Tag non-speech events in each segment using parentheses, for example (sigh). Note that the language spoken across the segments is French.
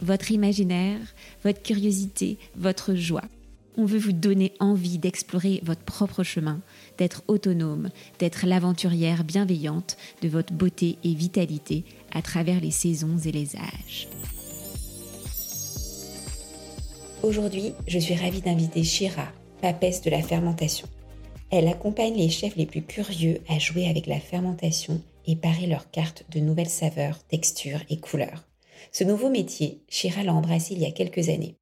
votre imaginaire, votre curiosité, votre joie. On veut vous donner envie d'explorer votre propre chemin, d'être autonome, d'être l'aventurière bienveillante de votre beauté et vitalité à travers les saisons et les âges. Aujourd'hui, je suis ravie d'inviter Shira, papesse de la fermentation. Elle accompagne les chefs les plus curieux à jouer avec la fermentation et parer leurs cartes de nouvelles saveurs, textures et couleurs. Ce nouveau métier, Shira l'a embrassé il y a quelques années.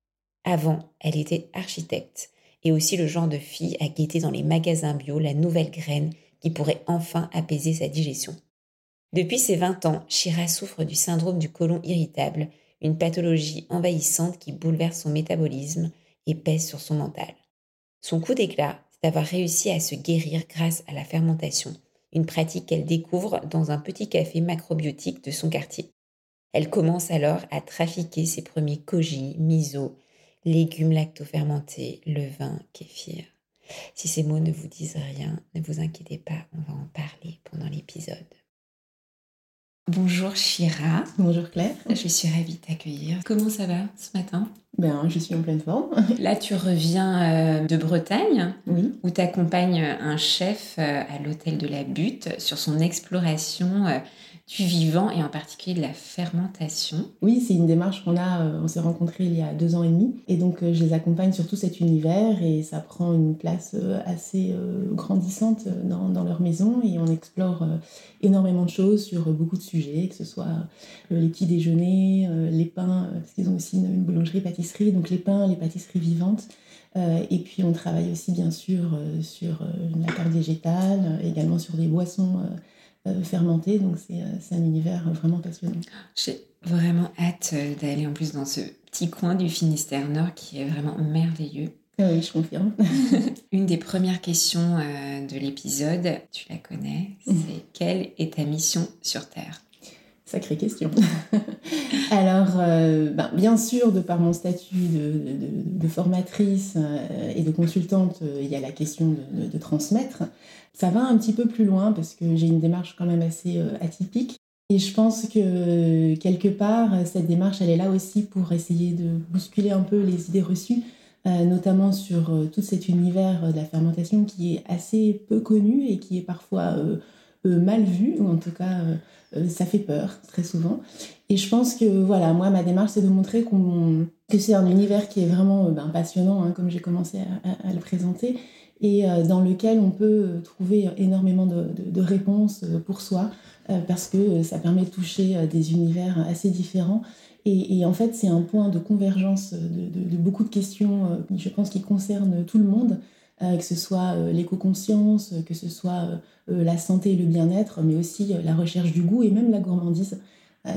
Avant, elle était architecte et aussi le genre de fille à guetter dans les magasins bio la nouvelle graine qui pourrait enfin apaiser sa digestion. Depuis ses 20 ans, Shira souffre du syndrome du côlon irritable, une pathologie envahissante qui bouleverse son métabolisme et pèse sur son mental. Son coup d'éclat, c'est d'avoir réussi à se guérir grâce à la fermentation, une pratique qu'elle découvre dans un petit café macrobiotique de son quartier. Elle commence alors à trafiquer ses premiers koji, miso, légumes lactofermentés, levain, kéfir. Si ces mots ne vous disent rien, ne vous inquiétez pas, on va en parler pendant l'épisode. Bonjour Shira. Bonjour Claire. Je suis ravie de t'accueillir. Comment ça va ce matin? Ben, je suis en pleine forme. (laughs) Là, tu reviens euh, de Bretagne, oui. où tu accompagnes un chef euh, à l'hôtel de la Butte sur son exploration euh, du vivant et en particulier de la fermentation. Oui, c'est une démarche qu'on a, euh, on s'est rencontrés il y a deux ans et demi et donc euh, je les accompagne sur tout cet univers et ça prend une place euh, assez grandissante dans, dans, leur maison et on explore énormément de choses sur beaucoup de sujets, que ce soit les petits déjeuners, les pains, parce qu'ils ont aussi une, boulangerie-pâtisserie, donc les pains, les pâtisseries vivantes. et puis on travaille aussi bien sûr sur la carte végétale, également sur des boissons euh, fermenté. Donc euh, c'est un univers vraiment passionnant. J'ai vraiment hâte euh, d'aller en plus dans ce petit coin du Finistère Nord qui est vraiment merveilleux. Ah oui, je confirme. (laughs) Une des premières questions de l'épisode, tu la connais, c'est mhm. quelle est ta mission sur Terre? Sacrée question. (laughs) Alors, ben, bien sûr, de par mon statut de, formatrice et de consultante, il y a la question de, transmettre. Ça va un petit peu plus loin parce que j'ai une démarche quand même assez euh, atypique. Et je pense que quelque part, cette démarche, elle est là aussi pour essayer de bousculer un peu les idées reçues, euh, notamment sur euh, tout cet univers de la fermentation qui est assez peu connu et qui est parfois mal vu, ou en tout cas, ça fait peur très souvent. Et je pense que voilà, moi, ma démarche, c'est de montrer que c'est un univers qui est vraiment ben, passionnant, hein, comme j'ai commencé à, le présenter, et euh, dans lequel on peut euh, trouver énormément de, réponses euh, pour soi, parce que ça permet de toucher des univers assez différents. Et, en fait, c'est un point de convergence de, beaucoup de questions, je pense, qui concernent tout le monde, que ce soit l'éco-conscience, que ce soit la santé et le bien-être, mais aussi la recherche du goût et même la gourmandise.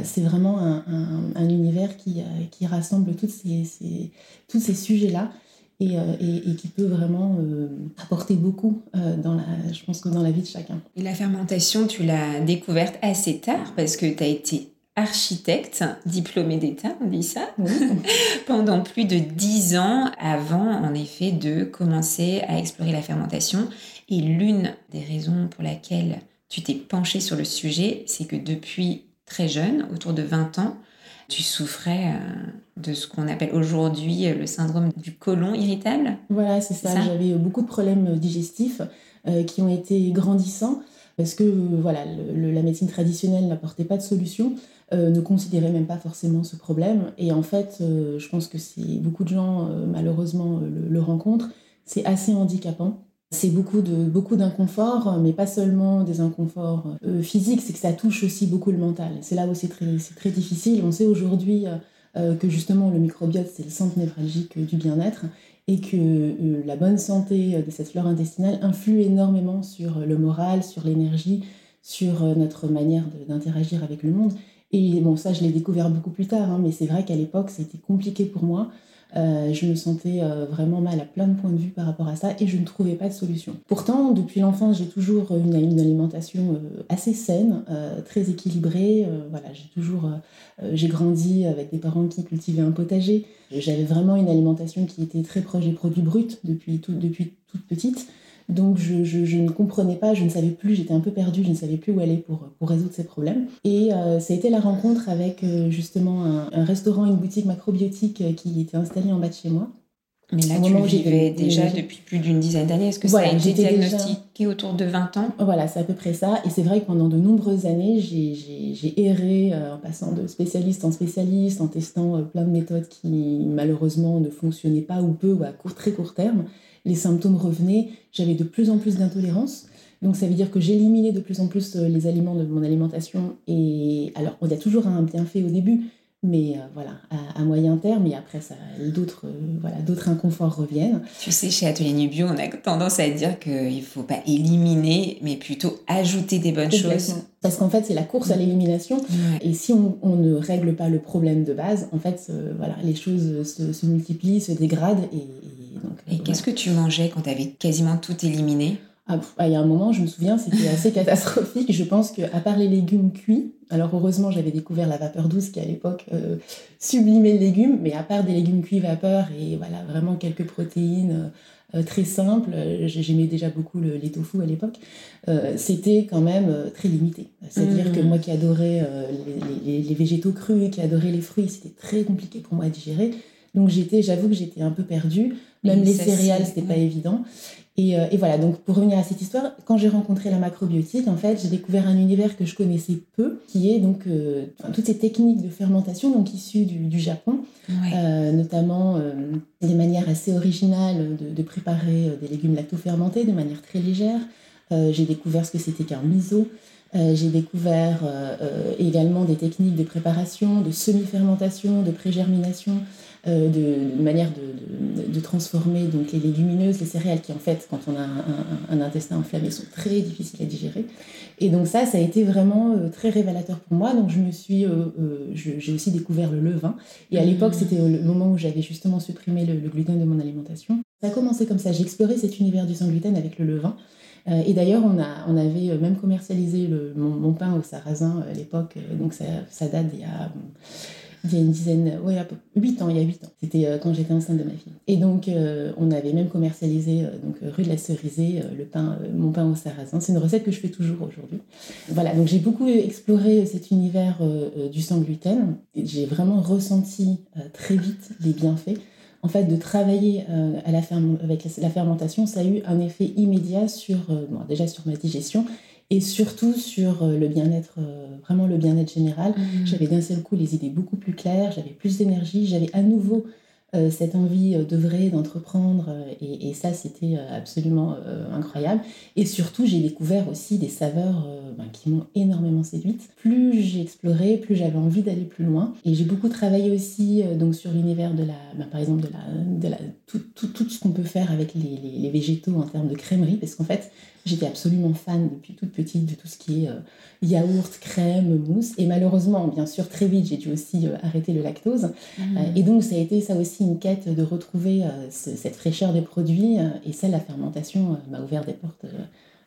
c'est vraiment un, univers qui, qui rassemble toutes ces, tous ces sujets-là. Euh, et, et, qui peut vraiment euh, apporter beaucoup euh, dans la, je pense dans la vie de chacun. Et la fermentation, tu l'as découverte assez tard parce que tu as été architecte, diplômé d'État, on dit ça, (laughs) pendant plus de dix ans avant, en effet, de commencer à explorer la fermentation. Et l'une des raisons pour laquelle tu t'es penché sur le sujet, c'est que depuis très jeune, autour de 20 ans, tu souffrais euh, de ce qu'on appelle aujourd'hui euh, le syndrome du côlon irritable. Voilà, c'est ça. J'avais beaucoup de problèmes digestifs euh, qui ont été grandissants parce que voilà, la médecine traditionnelle n'apportait pas de solution, ne considérait même pas forcément ce problème. Et en fait, je pense que si beaucoup de gens malheureusement le rencontrent, c'est assez handicapant. C'est beaucoup de beaucoup d'inconfort, mais pas seulement des inconforts euh, physiques, c'est que ça touche aussi beaucoup le mental. C'est là où c'est très, très difficile. On sait aujourd'hui euh, euh, que justement le microbiote, c'est le centre névralgique du bien-être et que la bonne santé de cette flore intestinale influe énormément sur le moral, sur l'énergie, sur notre manière d'interagir avec le monde. Et bon, ça, je l'ai découvert beaucoup plus tard, hein, mais c'est vrai qu'à l'époque, c'était compliqué pour moi. Euh, je me sentais euh, vraiment mal à plein de points de vue par rapport à ça et je ne trouvais pas de solution. Pourtant, depuis l'enfance, j'ai toujours une, une alimentation euh, assez saine, très équilibrée. voilà, j'ai toujours, j'ai grandi avec des parents qui cultivaient un potager. J'avais vraiment une alimentation qui était très proche des produits bruts depuis, depuis toute petite. Donc je, je, ne comprenais pas, je ne savais plus, j'étais un peu perdue, je ne savais plus où aller pour, pour résoudre ces problèmes. Et euh, ça a été la rencontre avec euh, justement un, restaurant, une boutique macrobiotique euh, qui était installée en bas de chez moi. Mais là, tu vivais déjà depuis plus d'une dizaine d'années. Est-ce que ça a été diagnostiqué autour de 20 ans? Voilà, c'est à peu près ça. Et c'est vrai que pendant de nombreuses années, j'ai erré en passant de spécialiste en spécialiste, en testant plein de méthodes qui malheureusement ne fonctionnaient pas ou peu ou à court, très court terme les symptômes revenaient, j'avais de plus en plus d'intolérance. Donc ça veut dire que j'éliminais de plus en plus euh, les aliments de mon alimentation. Et alors, on a toujours un bienfait au début, mais euh, voilà, à, moyen terme, et après, ça, d'autres, euh, voilà, d'autres inconforts reviennent. Tu sais, chez Atelier Nubio, on a tendance à dire qu'il ne faut pas éliminer, mais plutôt ajouter des bonnes choses. Parce qu'en fait, c'est la course à l'élimination. Et si on, ne règle pas le problème de base, en fait, voilà, les choses se, multiplient, se dégradent. Et, et qu'est-ce que tu mangeais quand tu avais quasiment tout éliminé? Ah, ah, il y a un moment, je me souviens, c'était assez (laughs) catastrophique. Je pense qu'à part les légumes cuits, alors heureusement, j'avais découvert la vapeur douce qui à l'époque euh, sublimait le légume, mais à part des légumes cuits vapeur et voilà, vraiment quelques protéines euh, très simples, euh, j'aimais déjà beaucoup le, les tofu à l'époque, c'était quand même très limité. C'est-à-dire que mmh. moi qui adorais les, les, végétaux crus, qui adorais les fruits, c'était très compliqué pour moi à digérer. Donc j'étais, j'avoue que j'étais un peu perdue. Même les céréales, c'était pas évident. Euh, et, voilà, donc pour revenir à cette histoire, quand j'ai rencontré la macrobiotique, en fait, j'ai découvert un univers que je connaissais peu, qui est donc euh, toutes ces techniques de fermentation, donc issues du, Japon, euh, notamment des manières assez originales de, de préparer des légumes lacto-fermentés de manière très légère. j'ai découvert ce que c'était qu'un miso. J'ai découvert également des techniques de préparation, de semi-fermentation, de pré-germination, euh, de, manière de, transformer donc les légumineuses, les céréales qui en fait quand on a un, intestin enflammé sont très difficiles à digérer. Et donc ça, ça a été vraiment euh, très révélateur pour moi. Donc je me suis, euh, j'ai aussi découvert le levain. Et à l'époque, mmh. c'était le moment où j'avais justement supprimé le, gluten de mon alimentation. Ça a commencé comme ça. J'ai exploré cet univers du sans gluten avec le levain. Et d'ailleurs, on, on avait même commercialisé le, mon, pain au sarrasin à l'époque. Donc ça, date d'il y a il y a une dizaine, ouais, 8 ans, il y a 8 ans. C'était euh, quand j'étais enceinte de ma fille. Et donc, euh, on avait même commercialisé, euh, donc rue de la Cerisée, le pain, mon pain au sarrasin. C'est une recette que je fais toujours aujourd'hui. Voilà, donc j'ai beaucoup exploré cet univers du sans gluten. J'ai vraiment ressenti très vite les bienfaits. En fait, de travailler à la avec la fermentation, ça a eu un effet immédiat sur, bon, déjà sur ma digestion et surtout sur euh, le bien-être, euh, vraiment le bien-être général. Mmh. J'avais d'un seul coup les idées beaucoup plus claires, j'avais plus d'énergie, j'avais à nouveau euh, cette envie de vrai, d'entreprendre, et, ça c'était absolument incroyable. Et surtout, j'ai découvert aussi des saveurs ben, qui m'ont énormément séduite. Plus j'ai exploré, plus j'avais envie d'aller plus loin. Et j'ai beaucoup travaillé aussi donc sur l'univers de la, ben, par exemple, de la, de la, tout, tout, tout ce qu'on peut faire avec les, les, les végétaux en termes de crèmerie, parce qu'en fait, J'étais absolument fan depuis toute petite de tout ce qui est euh, yaourt, crème, mousse. Et malheureusement, bien sûr, très vite, j'ai dû aussi euh, arrêter le lactose. Mmh. Euh, et donc, ça a été ça aussi une quête de retrouver cette fraîcheur des produits. et ça, la fermentation m'a ouvert des portes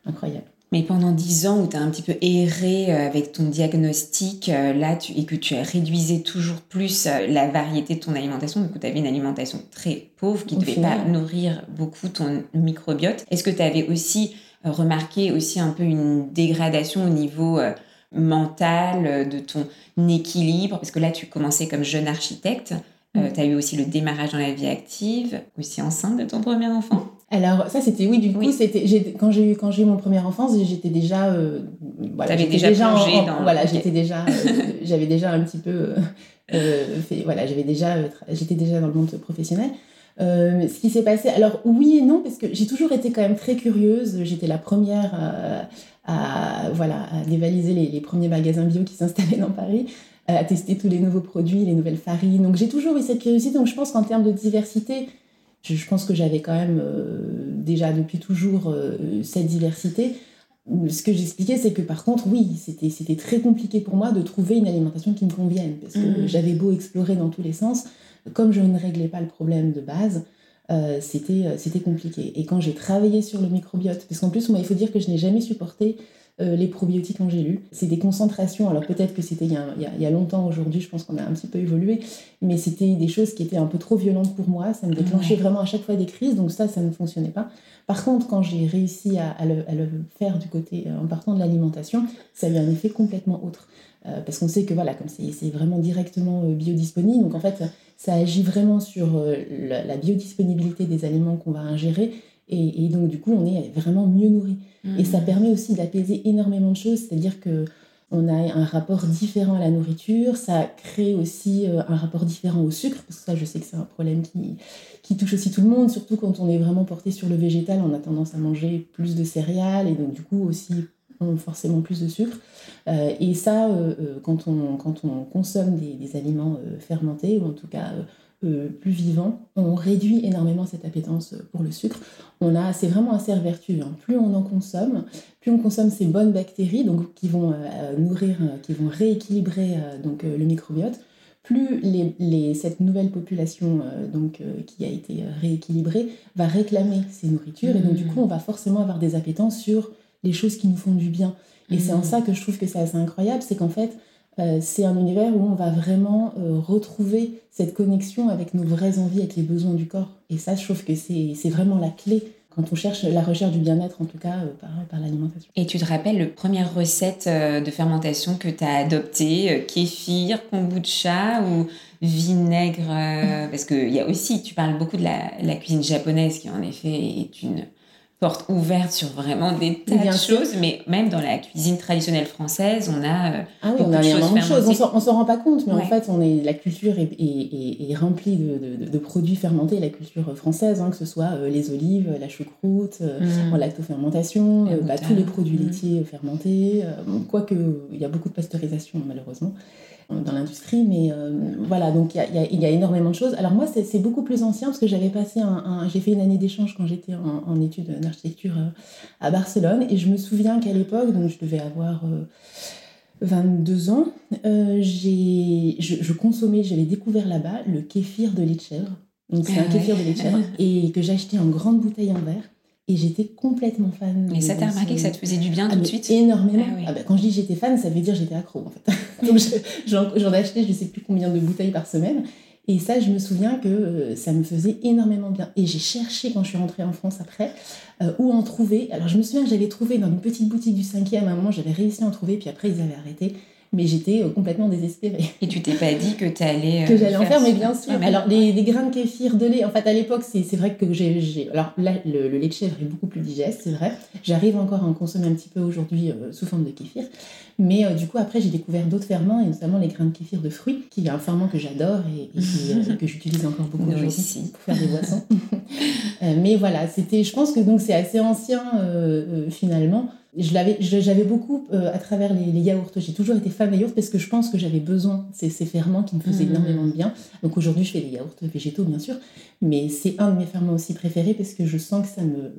incroyables. Mais pendant dix ans où tu as un petit peu erré avec ton diagnostic, là, tu, et que tu réduisé toujours plus la variété de ton alimentation, coup, tu avais une alimentation très pauvre qui ne devait pas nourrir beaucoup ton microbiote. Est-ce que tu avais aussi remarqué aussi un peu une dégradation au niveau euh, mental, euh, de ton équilibre, parce que là, tu commençais comme jeune architecte. Euh, mm. tu as eu aussi le démarrage dans la vie active, aussi enceinte de ton premier enfant. Alors ça c'était oui du coup c'était quand j'ai eu quand j'ai eu mon premier enfance j'étais déjà voilà j'étais déjà, déjà dans... voilà j'étais déjà (laughs) j'avais déjà un petit peu fait, voilà j'avais déjà j'étais déjà dans le monde professionnel euh, ce qui s'est passé, alors oui et non, parce que j'ai toujours été quand même très curieuse. J'étais la première à, voilà, à dévaliser les, les, premiers magasins bio qui s'installaient dans Paris, à tester tous les nouveaux produits, les nouvelles farines. Donc j'ai toujours eu cette curiosité. Donc je pense qu'en termes de diversité, je, pense que j'avais quand même euh, déjà depuis toujours euh, cette diversité. ce que j'expliquais, c'est que par contre, oui, c'était très compliqué pour moi de trouver une alimentation qui me convienne, parce que mmh. j'avais beau explorer dans tous les sens, comme je ne réglais pas le problème de base, euh, c'était compliqué. Et quand j'ai travaillé sur le microbiote, parce qu'en plus, moi, il faut dire que je n'ai jamais supporté euh, les probiotiques en gélule. C'est des concentrations, alors peut-être que c'était il, y a longtemps, aujourd'hui je pense qu'on a un petit peu évolué, mais c'était des choses qui étaient un peu trop violentes pour moi, ça me déclenchait vraiment à chaque fois des crises, donc ça, ça ne fonctionnait pas. Par contre, quand j'ai réussi à, le, faire du côté, euh, en partant de l'alimentation, ça a eu un effet complètement autre. Euh, parce qu'on sait que voilà, comme c'est vraiment directement biodisponible, donc en fait, ça agit vraiment sur la biodisponibilité des aliments qu'on va ingérer et, donc, du coup, on est vraiment mieux nourri. Et ça permet aussi d'apaiser énormément de choses, c'est-à-dire que on a un rapport différent à la nourriture, ça crée aussi euh, un rapport différent au sucre, parce que ça, je sais que c'est un problème qui, qui touche aussi tout le monde, surtout quand on est vraiment porté sur le végétal, on a tendance à manger plus de céréales et donc du coup aussi forcément plus de sucre. Euh, et ça, euh, quand, on, quand on consomme des, des aliments fermentés, ou en tout cas euh, plus vivant, on réduit énormément cette appétence pour le sucre. On a, c'est vraiment un vertueux. Hein. Plus on en consomme, plus on consomme ces bonnes bactéries, donc qui vont euh, nourrir, euh, qui vont rééquilibrer donc le microbiote. Plus les, cette nouvelle population donc qui a été rééquilibrée va réclamer ces nourritures et donc du mmh. coup on va forcément avoir des appétences sur les choses qui nous font du bien. Et c'est en mmh. ça que je trouve que c'est assez incroyable, c'est qu'en fait euh, c'est un univers où on va vraiment euh, retrouver cette connexion avec nos vraies envies, avec les besoins du corps. Et ça, je trouve que c'est vraiment la clé quand on cherche la recherche du bien-être, en tout cas euh, par, l'alimentation. Et tu te rappelles la première recette de fermentation que tu as adoptée Kéfir, kombucha ou vinaigre Parce qu'il y a aussi, tu parles beaucoup de la, cuisine japonaise qui en effet est une porte ouverte sur vraiment des tas de choses, mais même dans la cuisine traditionnelle française, on a euh, ah oui, on a de choses. On s'en rend pas compte, mais en fait, on est, la culture est, est, est remplie de, de, produits fermentés, la culture française, hein, que ce soit euh, les olives, la choucroute, euh, mmh. lactofermentation, bah, tous les produits mmh. laitiers fermentés, quoique il y a beaucoup de pasteurisation malheureusement dans l'industrie, mais euh, voilà, donc il y, a, énormément de choses. Alors moi, c'est beaucoup plus ancien parce que j'avais passé un, j'ai fait une année d'échange quand j'étais en, études d'architecture euh, à Barcelone, et je me souviens qu'à l'époque, donc je devais avoir 22 euh, ans, j'ai, je, consommais, j'avais découvert là-bas le kéfir de lait de chèvre. Donc c'est un ah kéfir de lait de chèvre (laughs) et que j'achetais en grande bouteille en verre. Et j'étais complètement fan. Et ça t'a remarqué que ça te faisait du bien tout de suite Énormément. Ah ah bah, quand je dis j'étais fan, ça veut dire j'étais accro en fait. (laughs) Donc j'en achetais je ne sais plus combien de bouteilles par semaine. Et ça, je me souviens que euh, ça me faisait énormément bien. Et j'ai cherché quand je suis rentrée en France après euh, où en trouver. Alors je me souviens que j'avais trouvé dans une petite boutique du 5e à un moment, j'avais réussi à en trouver, puis après ils avaient arrêté mais j'étais euh, complètement désespérée. Et tu t'es pas dit que tu allais. que j'allais en faire, mais bien sûr. alors, les, grains de kéfir, de lait, en fait, à l'époque, c'est vrai que j'ai. Alors là, le, lait de chèvre est beaucoup plus digeste, c'est vrai. J'arrive encore à en consommer un petit peu aujourd'hui euh, sous forme de kéfir. Mais euh, du coup, après, j'ai découvert d'autres ferments, et notamment les grains de kéfir de fruits, qui est un ferment que j'adore et, que j'utilise encore beaucoup aujourd'hui pour faire des boissons. mais voilà, c'était. Je pense que donc c'est assez ancien finalement j'avais beaucoup euh, à travers les, yaourts. J'ai toujours été fan des yaourts parce que je pense que j'avais besoin de ces, ferments qui me faisaient mmh. énormément de bien. Donc aujourd'hui, je fais des yaourts végétaux, bien sûr, mais c'est un de mes ferments aussi préférés parce que je sens que ça, me,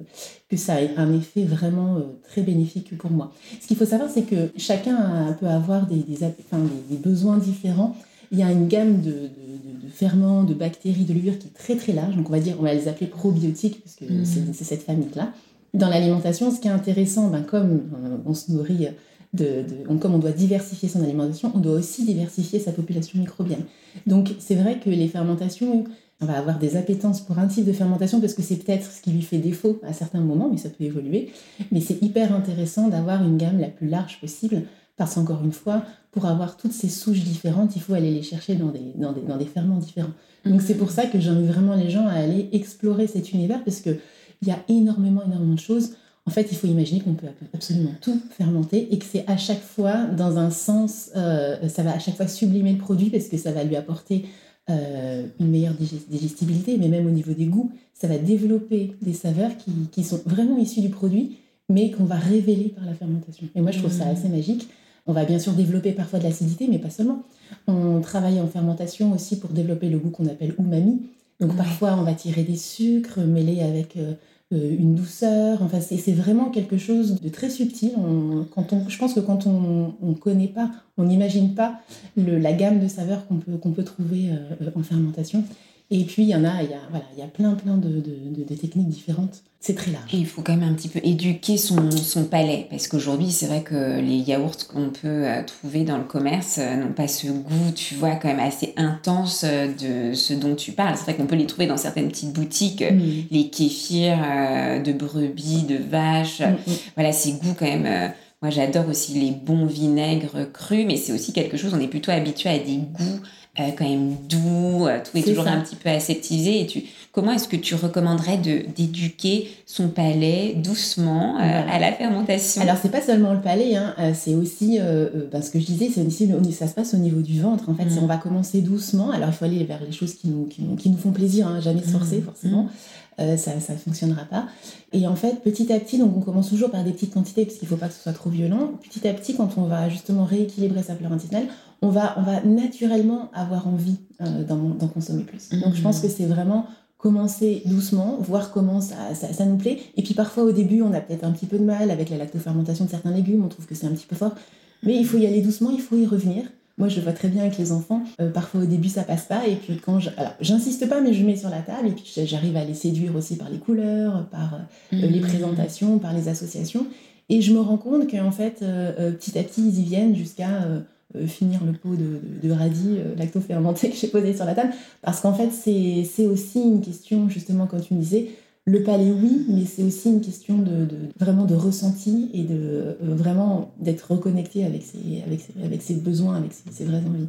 que ça a un effet vraiment euh, très bénéfique pour moi. Ce qu'il faut savoir, c'est que chacun peut avoir des, des, des, besoins différents. Il y a une gamme de, de, ferments, de bactéries, de levures qui est très très large. Donc on va dire, on va les appeler probiotiques parce que mmh. c'est cette famille-là. Dans l'alimentation, ce qui est intéressant, ben, comme euh, on se nourrit, de, comme on doit diversifier son alimentation, on doit aussi diversifier sa population microbienne. Donc c'est vrai que les fermentations, on va avoir des appétences pour un type de fermentation parce que c'est peut-être ce qui lui fait défaut à certains moments, mais ça peut évoluer. Mais c'est hyper intéressant d'avoir une gamme la plus large possible parce qu'encore une fois, pour avoir toutes ces souches différentes, il faut aller les chercher dans des, dans des, dans des ferments différents. Donc c'est pour ça que j'invite vraiment les gens à aller explorer cet univers parce que il y a énormément, énormément de choses. En fait, il faut imaginer qu'on peut absolument tout fermenter et que c'est à chaque fois dans un sens, euh, ça va à chaque fois sublimer le produit parce que ça va lui apporter euh, une meilleure digestibilité, mais même au niveau des goûts, ça va développer des saveurs qui, qui sont vraiment issues du produit, mais qu'on va révéler par la fermentation. Et moi, je trouve ça mmh. assez magique. On va bien sûr développer parfois de l'acidité, mais pas seulement. On travaille en fermentation aussi pour développer le goût qu'on appelle umami. Donc parfois, on va tirer des sucres mêlés avec euh, une douceur. Enfin, c'est vraiment quelque chose de très subtil. je pense que quand on ne connaît pas, on n'imagine pas la gamme de saveurs qu'on peut, qu'on peut trouver en fermentation. Et puis, il y en a, il y a, voilà, il y a plein, plein de, de, de techniques différentes. C'est très large. il faut quand même un petit peu éduquer son, son palais, parce qu'aujourd'hui, c'est vrai que les yaourts qu'on peut euh, trouver dans le commerce euh, n'ont pas ce goût, tu vois, quand même assez intense euh, de ce dont tu parles. C'est vrai qu'on peut les trouver dans certaines petites boutiques, les kéfirs de brebis, de vaches. Mm, mm. Voilà, ces goûts quand même. moi, j'adore aussi les bons vinaigres crus, mais c'est aussi quelque chose, on est plutôt habitué à des goûts euh, quand même doux, euh, tout est, toujours un petit peu aseptisé. Et tu, comment est-ce que tu recommanderais de d'éduquer son palais doucement euh, à la fermentation? Alors c'est pas seulement le palais, hein, c'est aussi ben, ce que je disais, c'est aussi ça se passe au niveau du ventre. En fait, si mm. on va commencer doucement, alors il faut aller vers les choses qui nous qui qui nous font plaisir, hein, jamais se forcer mm. forcément. Mm. ça ne fonctionnera pas. Et en fait, petit à petit, donc on commence toujours par des petites quantités parce qu'il ne faut pas que ce soit trop violent. Petit à petit, quand on va justement rééquilibrer sa flore intestinale, on va, on va naturellement avoir envie euh, d'en consommer plus. Donc je pense que c'est vraiment commencer doucement, voir comment ça, ça, nous plaît. Et puis parfois au début, on a peut-être un petit peu de mal avec la lactofermentation de certains légumes, on trouve que c'est un petit peu fort. Mais il faut y aller doucement, il faut y revenir. Moi, je vois très bien avec les enfants. Euh, parfois, au début, ça passe pas. Et puis, quand je... Alors, j'insiste pas, mais je mets sur la table. Et puis, j'arrive à les séduire aussi par les couleurs, par euh, les mmh. présentations, par les associations. Et je me rends compte qu'en fait, petit à petit, ils y viennent jusqu'à finir le pot de, radis euh, lacto-fermenté (laughs) que j'ai posé sur la table. Parce qu'en fait, c'est aussi une question, justement, comme tu me disais, le palais, oui, mais c'est aussi une question de, vraiment de ressenti et de euh, vraiment d'être reconnecté avec ses, avec, ses, besoins, avec ses vraies envies.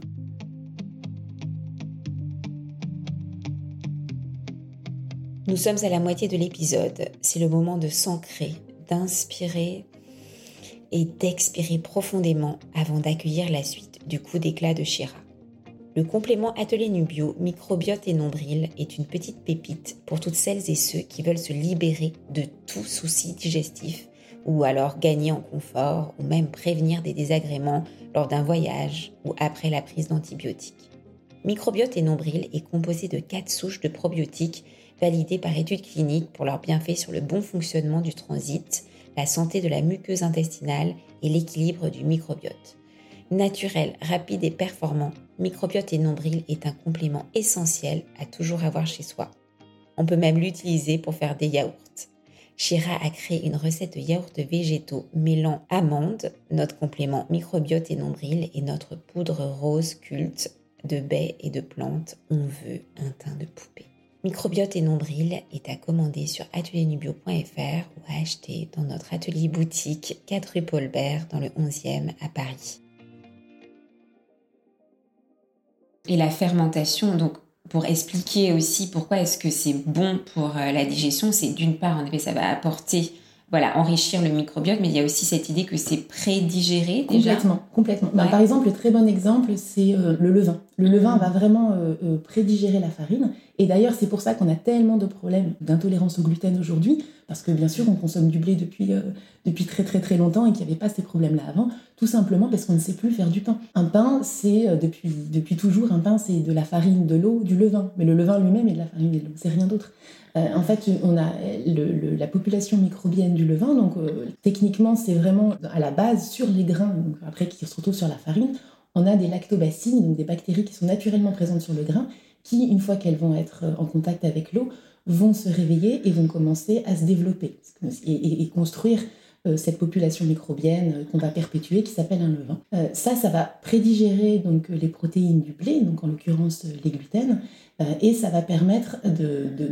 Nous sommes à la moitié de l'épisode. C'est le moment de s'ancrer, d'inspirer et d'expirer profondément avant d'accueillir la suite du coup d'éclat de Shira. Le complément Atelier Nubio Microbiote et Nombril est une petite pépite pour toutes celles et ceux qui veulent se libérer de tout souci digestif ou alors gagner en confort ou même prévenir des désagréments lors d'un voyage ou après la prise d'antibiotiques. Microbiote et Nombril est composé de quatre souches de probiotiques validées par études cliniques pour leur bienfait sur le bon fonctionnement du transit, la santé de la muqueuse intestinale et l'équilibre du microbiote. Naturel, rapide et performant, microbiote et nombril est un complément essentiel à toujours avoir chez soi. On peut même l'utiliser pour faire des yaourts. Shira a créé une recette de yaourts végétaux mêlant amandes, notre complément microbiote et nombril, et notre poudre rose culte de baies et de plantes. On veut un teint de poupée. Microbiote et nombril est à commander sur atelierNubio.fr ou à acheter dans notre atelier boutique 4 rue Paulbert dans le 11e à Paris. Et la fermentation, donc pour expliquer aussi pourquoi est-ce que c'est bon pour euh, la digestion, c'est d'une part, en effet, ça va apporter voilà, enrichir le microbiote, mais il y a aussi cette idée que c'est prédigéré déjà. Complètement, complètement. Bah, par exemple, le très bon exemple, c'est euh, le levain. Le levain va vraiment euh, prédigérer la farine et d'ailleurs, c'est pour ça qu'on a tellement de problèmes d'intolérance au gluten aujourd'hui, parce que bien sûr, on consomme du blé depuis, euh, depuis très très très longtemps et qu'il n'y avait pas ces problèmes-là avant, tout simplement parce qu'on ne sait plus faire du pain. Un pain, c'est euh, depuis, depuis toujours, un pain, c'est de la farine, de l'eau, du levain. Mais le levain lui-même est de la farine et de l'eau, c'est rien d'autre. Euh, en fait, on a la population microbienne du levain, donc techniquement, c'est vraiment à la base sur les grains, après qui se retrouvent sur la farine, on a des lactobacilles, donc des bactéries qui sont naturellement présentes sur le grain qui, une fois qu'elles vont être en contact avec l'eau, vont se réveiller et vont commencer à se développer et, construire euh, cette population microbienne euh, qu'on va perpétuer qui s'appelle un levain. Euh, ça, ça va prédigérer donc les protéines du blé, donc en l'occurrence les gluten, et ça va permettre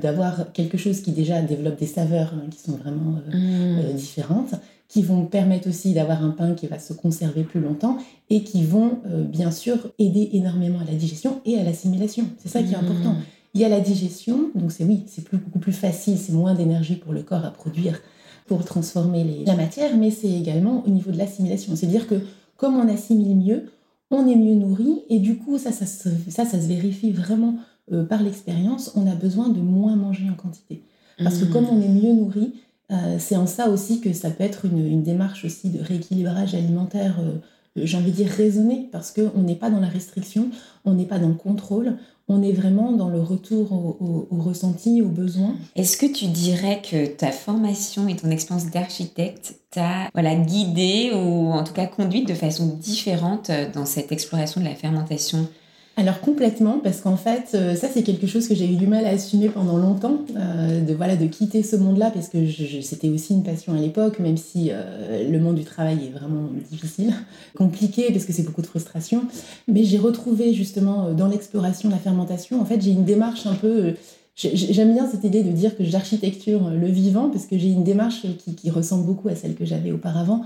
d'avoir quelque chose qui déjà développe des saveurs hein, qui sont vraiment mmh. différentes qui vont permettre aussi d'avoir un pain qui va se conserver plus longtemps et qui vont euh, bien sûr aider énormément à la digestion et à l'assimilation. C'est ça qui est mmh. important. Il y a la digestion, donc c'est oui, c'est beaucoup plus facile, c'est moins d'énergie pour le corps à produire pour transformer les, la matière, mais c'est également au niveau de l'assimilation. C'est-à-dire que comme on assimile mieux, on est mieux nourri et du coup, ça, ça, ça, ça, se vérifie vraiment euh, par l'expérience, on a besoin de moins manger en quantité. Parce que mmh. comme on est mieux nourri, euh, c'est en ça aussi que ça peut être une, démarche aussi de rééquilibrage alimentaire euh, j'ai envie de dire, raisonné, parce qu'on n'est pas dans la restriction, on n'est pas dans le contrôle, on est vraiment dans le retour au, ressenti, au besoin. Est-ce que tu dirais que ta formation et ton expérience d'architecte t'a voilà, guidé ou en tout cas conduite de façon différente dans cette exploration de la fermentation? Alors complètement, parce qu'en fait, euh, ça c'est quelque chose que j'ai eu du mal à assumer pendant longtemps, euh, de voilà de quitter ce monde-là, parce que c'était aussi une passion à l'époque, même si euh, le monde du travail est vraiment difficile, (laughs) compliqué, parce que c'est beaucoup de frustration. Mais j'ai retrouvé justement dans l'exploration la fermentation, en fait, j'ai une démarche un peu J'aime bien cette idée de dire que j'architecture le vivant, parce que j'ai une démarche qui, ressemble beaucoup à celle que j'avais auparavant,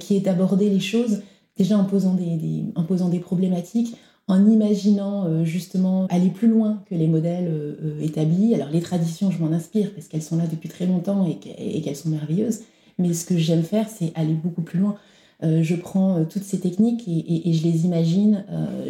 qui est d'aborder les choses déjà en des, en posant des problématiques, en imaginant euh, justement aller plus loin que les modèles euh, euh, établis. Alors les traditions, je m'en inspire parce qu'elles sont là depuis très longtemps et qu'elles sont merveilleuses. Mais ce que j'aime faire, c'est aller beaucoup plus loin. je prends toutes ces techniques et, je les imagine.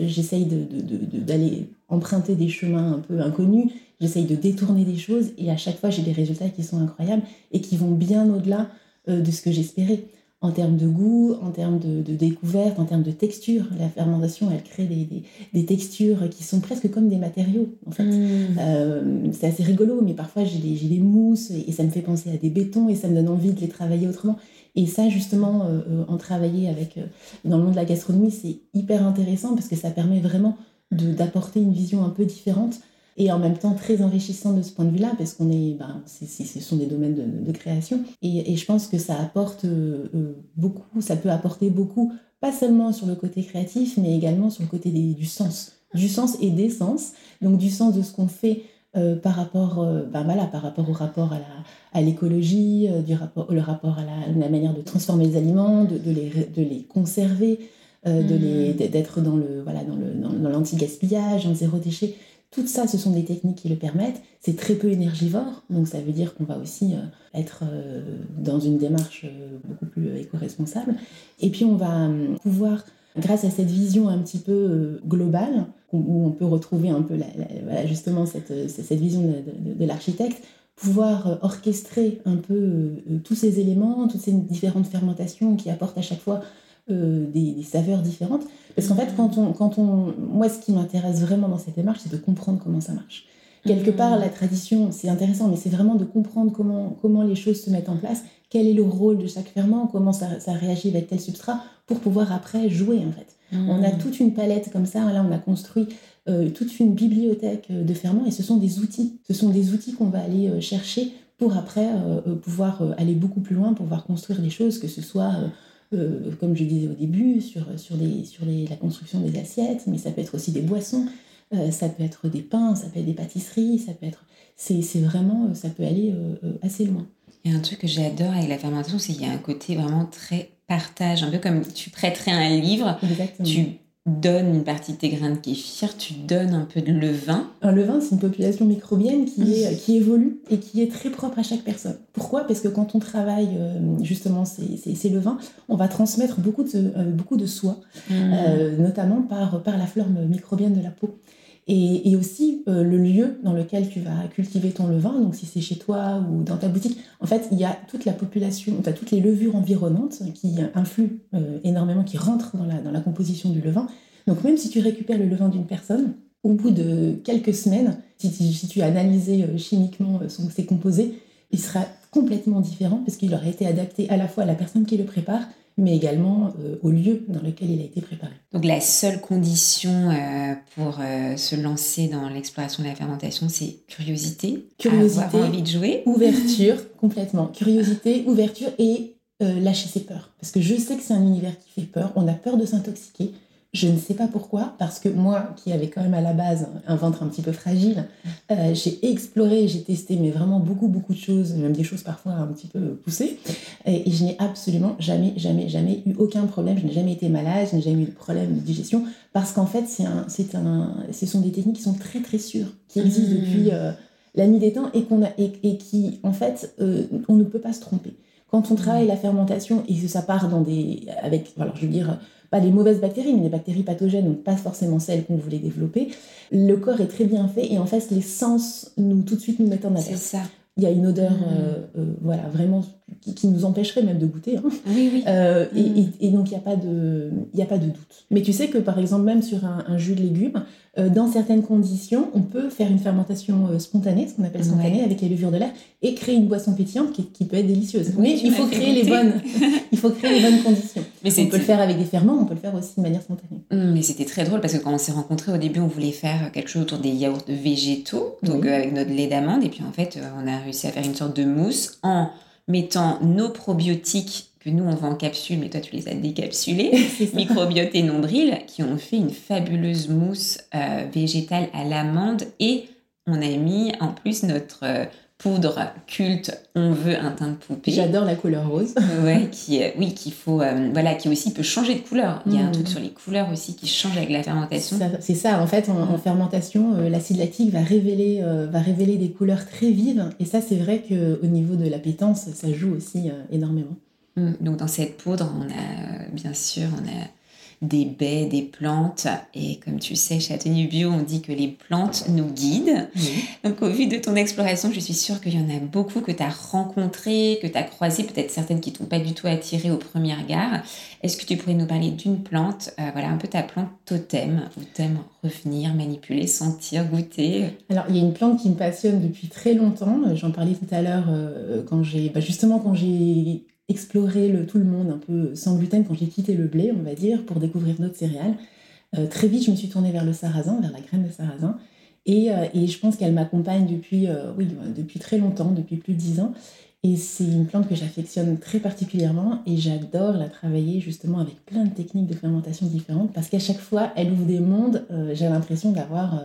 J'essaye d'aller emprunter des chemins un peu inconnus. J'essaye de détourner des choses et à chaque fois, j'ai des résultats qui sont incroyables et qui vont bien au-delà de ce que j'espérais en termes de goût, en termes de, découverte, en termes de texture. La fermentation, elle crée des, textures qui sont presque comme des matériaux, en fait. Mmh. Euh, c'est assez rigolo, mais parfois j'ai des, mousses et, ça me fait penser à des bétons et ça me donne envie de les travailler autrement. Et ça, justement, euh, euh, en travailler avec, dans le monde de la gastronomie, c'est hyper intéressant parce que ça permet vraiment d'apporter une vision un peu différente et en même temps très enrichissant de ce point de vue-là, parce qu'on est, ben, ce sont des domaines de, création. Et, je pense que ça apporte euh, euh, beaucoup, ça peut apporter beaucoup, pas seulement sur le côté créatif, mais également sur le côté du sens, du sens et des sens, donc du sens de ce qu'on fait. Euh, par rapport, ben voilà, par rapport au rapport à, la, à l'écologie, du rapport, le rapport à la, manière de transformer les aliments, de, de, les, de les, conserver, de les, mmh. d'être dans le voilà dans le dans l'anti-gaspillage, en zéro déchet. Tout ça, ce sont des techniques qui le permettent. C'est très peu énergivore, donc ça veut dire qu'on va aussi euh, être euh, dans une démarche euh, beaucoup plus éco-responsable. Et puis on va pouvoir, grâce à cette vision un petit peu globale, où on peut retrouver un peu justement cette, vision de l'architecte, pouvoir orchestrer un peu tous ces éléments, toutes ces différentes fermentations qui apportent à chaque fois euh, des, saveurs différentes. Parce qu'en fait, quand on, quand on, moi, ce qui m'intéresse vraiment dans cette démarche, c'est de comprendre comment ça marche. Quelque mm. part, la tradition, c'est intéressant, mais c'est vraiment de comprendre comment, comment les choses se mettent en place, quel est le rôle de chaque ferment, comment ça, ça réagit avec tel substrat, pour pouvoir après jouer, en fait. Mm. On a toute une palette comme ça, là, on a construit euh, toute une bibliothèque de ferments, et ce sont des outils. Ce sont des outils qu'on va aller euh, chercher pour après pouvoir aller beaucoup plus loin, pouvoir construire des choses, que ce soit euh, comme je disais au début, sur, sur, sur la construction des assiettes, mais ça peut être aussi des boissons, euh, ça peut être des pains, ça peut être des pâtisseries, ça peut être... C'est vraiment, ça peut aller euh, assez loin. Il y a un truc que j'adore avec la fermentation, c'est qu'il y a un côté vraiment très partage, un peu comme tu prêterais un livre, Exactement. tu donnes une partie de tes grains de kéfir, tu donnes un peu de levain. Un levain, c'est une population microbienne qui, est, qui évolue et qui est très propre à chaque personne. Pourquoi? Parce que quand on travaille euh, justement ces, ces, levains, on va transmettre beaucoup de, euh, beaucoup de soie, mmh. euh, notamment par, par la flore microbienne de la peau. Et, aussi le lieu dans lequel tu vas cultiver ton levain, donc si c'est chez toi ou dans ta boutique, en fait, il y a toute la population, tu as toutes les levures environnantes qui influent énormément, qui rentrent dans la, dans la composition du levain. Donc même si tu récupères le levain d'une personne, au bout de quelques semaines, si tu, si as analysé euh, chimiquement euh, ses composés, il sera complètement différent parce qu'il aura été adapté à la fois à la personne qui le prépare, mais également euh, au lieu dans lequel il a été préparé. Donc la seule condition pour se lancer dans l'exploration de la fermentation, c'est curiosité, curiosité, avoir envie de jouer, ouverture (laughs) complètement, curiosité, ouverture et lâcher ses peurs. Parce que je sais que c'est un univers qui fait peur. On a peur de s'intoxiquer. Je ne sais pas pourquoi, parce que moi, qui avais quand même à la base un ventre un petit peu fragile, euh, j'ai exploré, j'ai testé, mais vraiment beaucoup, beaucoup de choses, même des choses parfois un petit peu poussées. Et, je n'ai absolument jamais, jamais, jamais eu aucun problème. Je n'ai jamais été malade, je n'ai jamais eu de problème de digestion, parce qu'en fait, c'est un, c'est un, ce sont des techniques qui sont très, très sûres, qui existent mmh. depuis euh, la nuit des temps et, qu'on a, et, qui, en fait, euh, on ne peut pas se tromper. Quand on travaille mmh. la fermentation et que ça part dans des, avec, alors je veux dire, pas les mauvaises bactéries, mais les bactéries pathogènes, donc pas forcément celles qu'on voulait développer. Le corps est très bien fait et en fait, les sens nous tout de suite nous mettent en alerte. C'est ça. Il y a une odeur, mmh. euh, euh, voilà, vraiment qui, nous empêcherait même de goûter. Hein. Oui, oui. Euh, mm. et, donc, il n'y a, pas de, a pas de doute. Mais tu sais que, par exemple, même sur un, jus de légumes, euh, dans certaines conditions, on peut faire une fermentation euh, spontanée, ce qu'on appelle spontanée, avec les levures de l'air, et créer une boisson pétillante qui, peut être délicieuse. Mais il faut, créer les bonnes, (laughs) il faut créer les bonnes conditions. Mais on peut le faire avec des ferments, on peut le faire aussi de manière spontanée. Mm, mais c'était très drôle parce que quand on s'est rencontrés au début, on voulait faire quelque chose autour des yaourts végétaux, donc avec notre lait d'amande, et puis en fait, on a réussi à faire une sorte de mousse en mettant nos probiotiques que nous on vend en capsule, mais toi tu les as décapsulés, (laughs) microbiote et nombril, qui ont fait une fabuleuse mousse euh, végétale à l'amande. Et on a mis en plus notre euh, poudre culte, on veut un teint de poupée. J'adore la couleur rose. ouais, qui, euh, oui, qu'il faut, euh, voilà, qui aussi peut changer de couleur. Il y a un mm. truc sur les couleurs aussi qui change avec la fermentation. C'est ça, en fait, en, fermentation, euh, l'acide lactique va révéler, va révéler des couleurs très vives. Et ça, c'est vrai qu'au niveau de l'appétence, ça joue aussi énormément. Mm. Donc dans cette poudre, on a, bien sûr, on a des baies, des plantes. Et comme tu sais, chez Atelier Bio, on dit que les plantes nous guident. Donc au vu de ton exploration, je suis sûre qu'il y en a beaucoup que tu as rencontrées, que tu as croisées, peut-être certaines qui t'ont pas du tout attiré au premier regard. Est-ce que tu pourrais nous parler d'une plante, euh, voilà, un peu ta plante totem, où tu aimes revenir, manipuler, sentir, goûter? Alors il y a une plante qui me passionne depuis très longtemps. J'en parlais tout à l'heure euh, quand j'ai, bah, justement quand j'ai explorer tout le monde un peu sans gluten quand j'ai quitté le blé, on va dire, pour découvrir d'autres céréales. Euh, très vite, je me suis tournée vers le sarrasin, vers la graine de sarrasin. Et, euh, je pense qu'elle m'accompagne depuis, euh, oui, depuis très longtemps, depuis plus de dix ans. Et c'est une plante que j'affectionne très particulièrement et j'adore la travailler justement avec plein de techniques de fermentation différentes parce qu'à chaque fois, elle ouvre des mondes. j'ai l'impression d'avoir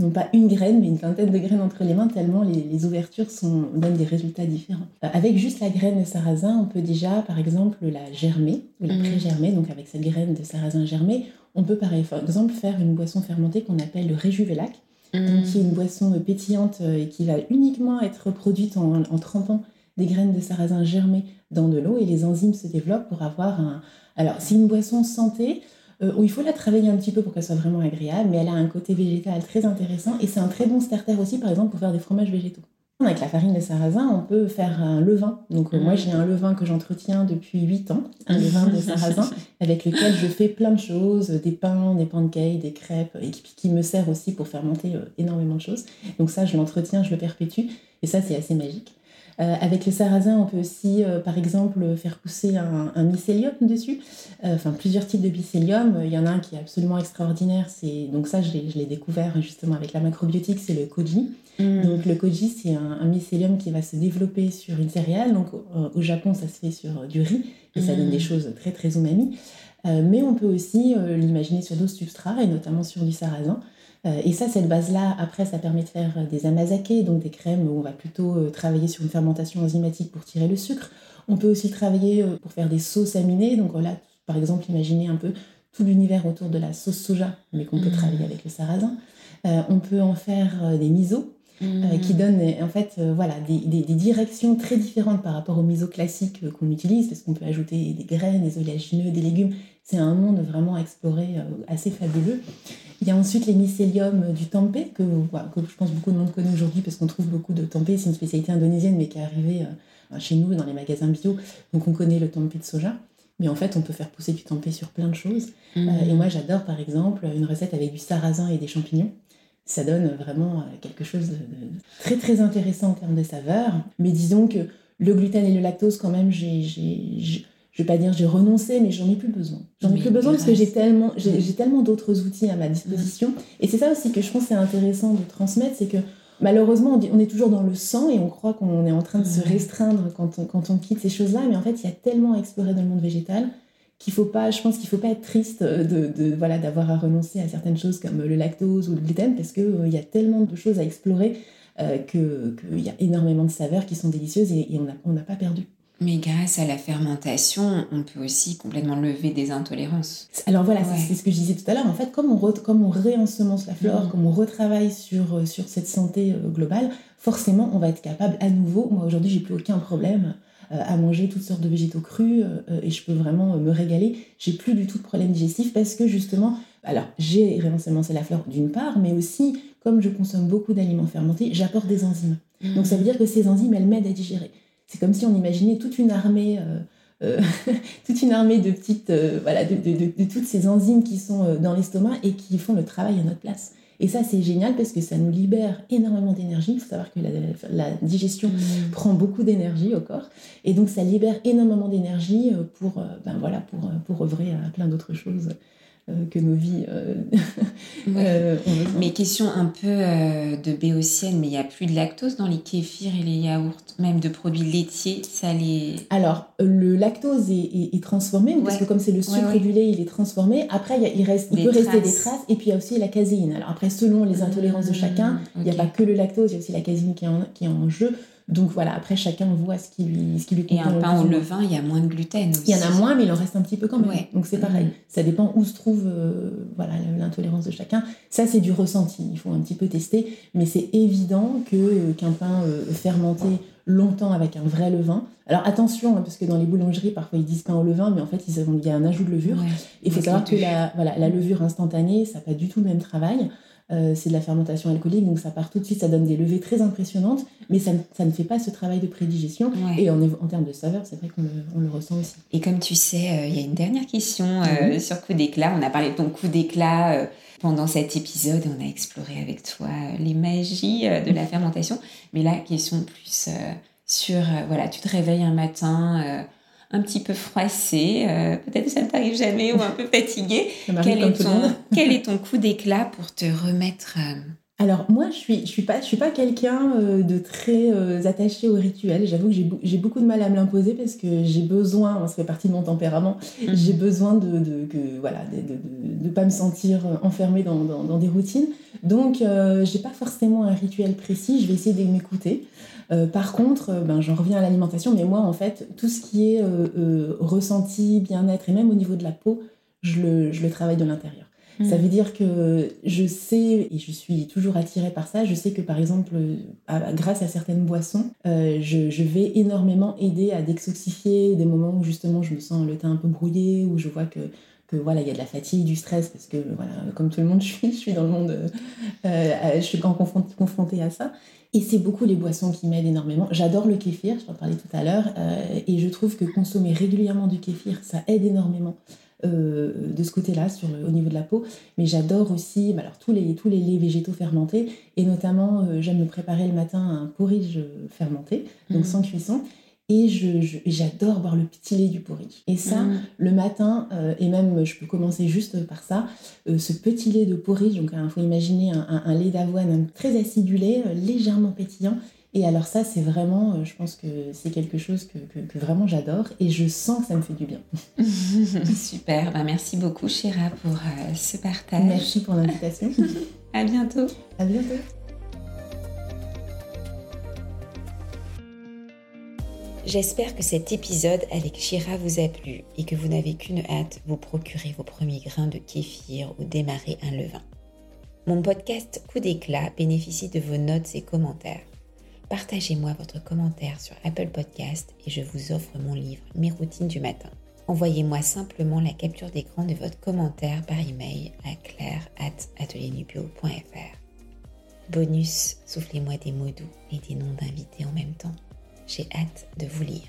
non pas une graine, mais une vingtaine de graines entre les mains, tellement les, ouvertures sont, donnent des résultats différents. Euh, avec juste la graine de sarrasin, on peut déjà, par exemple, la germer, ou la mmh. pré-germer, donc avec cette graine de sarrasin germée, on peut par exemple faire une boisson fermentée qu'on appelle le réjuvelac, mmh. qui est une boisson pétillante euh, et qui va uniquement être produite en, en trempant des graines de sarrasin germées dans de l'eau et les enzymes se développent pour avoir un... Alors, c'est une boisson santé, euh, où il faut la travailler un petit peu pour qu'elle soit vraiment agréable, mais elle a un côté végétal très intéressant et c'est un très bon starter aussi, par exemple, pour faire des fromages végétaux. Avec la farine de sarrasin, on peut faire un levain. Donc euh, moi, j'ai un levain que j'entretiens depuis 8 ans, un levain de sarrasin, (laughs) avec lequel je fais plein de choses, des pains, des pancakes, des crêpes, et qui, me sert aussi pour faire monter euh, énormément de choses. Donc ça, je l'entretiens, je le perpétue, et ça, c'est assez magique. Euh, avec le sarrasin, on peut aussi, euh, par exemple, faire pousser un, mycélium dessus, euh, enfin plusieurs types de mycélium. Il y en a un qui est absolument extraordinaire, c'est donc ça je l'ai découvert justement avec la macrobiotique, c'est le koji. Mm. Donc le koji, c'est un, mycélium qui va se développer sur une céréale. Donc au Japon, ça se fait sur du riz et ça donne mm. des choses très très umami. mais on peut aussi l'imaginer sur d'autres substrats et notamment sur du sarrasin. Euh, et ça, cette base-là, après, ça permet de faire euh, des amazakés, donc des crèmes où on va plutôt euh, travailler sur une fermentation enzymatique pour tirer le sucre. On peut aussi travailler pour faire des sauces aminées. Donc voilà, par exemple, imaginez un peu tout l'univers autour de la sauce soja, mais qu'on peut mmh. travailler avec le sarrasin. on peut en faire des misos, qui mmh. donnent en fait voilà, des, des, directions très différentes par rapport aux misos classiques qu'on utilise, parce qu'on peut ajouter des graines, des oléagineux, des légumes. C'est un monde vraiment à explorer assez fabuleux. Il y a ensuite les mycéliums du tempeh, que, que je pense beaucoup de monde connaît aujourd'hui parce qu'on trouve beaucoup de tempeh. C'est une spécialité indonésienne, mais qui est arrivée euh, chez nous dans les magasins bio. Donc on connaît le tempeh de soja. Mais en fait, on peut faire pousser du tempeh sur plein de choses. Mmh. Euh, et moi, j'adore par exemple une recette avec du sarrasin et des champignons. Ça donne vraiment euh, quelque chose de, très très intéressant en termes de saveur. Mais disons que le gluten et le lactose, quand même, j'ai je vais pas dire j'ai renoncé, mais j'en ai plus besoin. J'en ai plus besoin parce que j'ai tellement, j'ai tellement d'autres outils à ma disposition. Et c'est ça aussi que je pense c'est intéressant de transmettre, c'est que malheureusement on, est toujours dans le sang et on croit qu'on est en train de se restreindre quand on, quand on quitte ces choses-là, mais en fait il y a tellement à explorer dans le monde végétal qu'il faut pas, je pense qu'il faut pas être triste de, de voilà d'avoir à renoncer à certaines choses comme le lactose ou le gluten parce que euh, il y a tellement de choses à explorer euh, qu'il y a énormément de saveurs qui sont délicieuses et, et on n'a pas perdu. Mais grâce à la fermentation, on peut aussi complètement lever des intolérances. Alors voilà, c'est ce que je disais tout à l'heure. En fait, comme on, comme on réensemence la flore, mm. comme on retravaille sur, euh, sur cette santé euh, globale, forcément, on va être capable à nouveau. Moi, aujourd'hui, j'ai plus aucun problème euh, à manger toutes sortes de végétaux crus et je peux vraiment me régaler. J'ai plus du tout de problème digestif parce que justement, alors j'ai réensemencé la flore d'une part, mais aussi, comme je consomme beaucoup d'aliments fermentés, j'apporte des enzymes. Mm. Donc ça veut dire que ces enzymes, elles m'aident à digérer. C'est comme si on imaginait toute une armée. (laughs) toute une armée de petites, voilà, de, de, toutes ces enzymes qui sont dans l'estomac et qui font le travail à notre place. Et ça, c'est génial parce que ça nous libère énormément d'énergie. Il faut savoir que la, digestion mmh. prend beaucoup d'énergie au corps. Et donc, ça libère énormément d'énergie pour, ben voilà, pour, pour œuvrer à plein d'autres choses. Euh, que nos vies. Euh, (laughs) euh, mais question un peu de béotienne, mais il n'y a plus de lactose dans les kéfirs et les yaourts, même de produits laitiers, ça les. Alors, le lactose est, transformé, parce que comme c'est le sucre du lait, il est transformé. Après, il, reste, peut rester des traces, et puis il y a aussi la caséine. Alors après, selon les intolérances de chacun, mmh, il n'y a pas que le lactose, il y a aussi la caséine qui qui est en jeu. Donc voilà, après chacun voit ce qui lui, ce qui lui convient. Et un pain au levain, il y a moins de gluten aussi. Il y en a moins, mais il en reste un petit peu quand même. Donc c'est pareil. Mm. Ça dépend où se trouve euh, voilà l'intolérance de chacun. Ça c'est du ressenti. Il faut un petit peu tester, mais c'est évident que euh, qu'un pain euh, fermenté longtemps avec un vrai levain. Alors attention, hein, parce que dans les boulangeries, parfois ils disent pain au levain, mais en fait, il y a un ajout de levure. il faut savoir que la, voilà, la levure instantanée, ça n'a pas du tout le même travail. Euh, c'est de la fermentation alcoolique, donc ça part tout de suite, ça donne des levées très impressionnantes, mais ça, ne fait pas ce travail de prédigestion. Et en, en, termes de saveur, c'est vrai qu'on le, ressent aussi. Et comme tu sais, euh, il y a une dernière question euh, sur coup d'éclat. On a parlé de ton coup d'éclat pendant cet épisode on a exploré avec toi les magies de la fermentation. Mais là, question plus sur, voilà, tu te réveilles un matin un petit peu froissé, euh, peut-être ça ne t'arrive jamais, ou un peu fatigué. Quel est, ton, quel est ton coup d'éclat pour te remettre euh, Alors moi, je suis, je suis pas, je suis pas quelqu'un euh, de très attaché au rituel. J'avoue que j'ai beaucoup de mal à me l'imposer parce que j'ai besoin, ça fait partie de mon tempérament, mhm. j'ai besoin de, de, que, voilà, de ne pas me sentir enfermée dans, dans, dans des routines. Donc, j'ai pas forcément un rituel précis. Je vais essayer de m'écouter. Euh, par contre, euh, ben, j'en reviens à l'alimentation, mais moi, en fait, tout ce qui est euh, ressenti, bien-être, et même au niveau de la peau, je le, travaille de l'intérieur. Ça hmm. veut dire que je sais, et je suis toujours attirée par ça, je sais que par exemple, grâce à certaines boissons, je, vais énormément aider à détoxifier des moments où justement je me sens le teint un peu brouillé, où je vois que que voilà, il y a de la fatigue, du stress, parce que voilà, comme tout le monde, (laughs) je suis, je suis dans le monde, je suis confrontée à ça. Et c'est beaucoup les boissons qui m'aident énormément. J'adore le kéfir, je t'en parlais tout à l'heure, euh, et je trouve que consommer régulièrement du kéfir, ça aide énormément euh, de ce côté-là, sur au niveau de la peau. Mais j'adore aussi bah, alors, tous, les, tous les laits végétaux fermentés, et notamment, euh, j'aime me préparer le matin un porridge fermenté, donc mmh. sans cuisson. Et j'adore boire le petit lait du porridge. Et ça, mm. le matin, euh, et même je peux commencer juste par ça, euh, ce petit lait de porridge, donc il faut imaginer un, lait d'avoine très acidulé, euh, légèrement pétillant. Et alors ça, c'est vraiment, je pense que c'est quelque chose que, que, vraiment j'adore et je sens que ça me fait du bien. (laughs) Super, bah, merci beaucoup Chéra pour ce partage. Merci pour l'invitation. (laughs) à bientôt. À bientôt. J'espère que cet épisode avec Shira vous a plu et que vous n'avez qu'une hâte, vous procurer vos premiers grains de kéfir ou démarrer un levain. Mon podcast Coup d'éclat bénéficie de vos notes et commentaires. Partagez-moi votre commentaire sur Apple Podcast et je vous offre mon livre Mes routines du matin. Envoyez-moi simplement la capture d'écran de votre commentaire par email à claire@ateliernubio.fr. Bonus, soufflez-moi des mots doux et des noms d'invités en même temps. J'ai hâte de vous lire.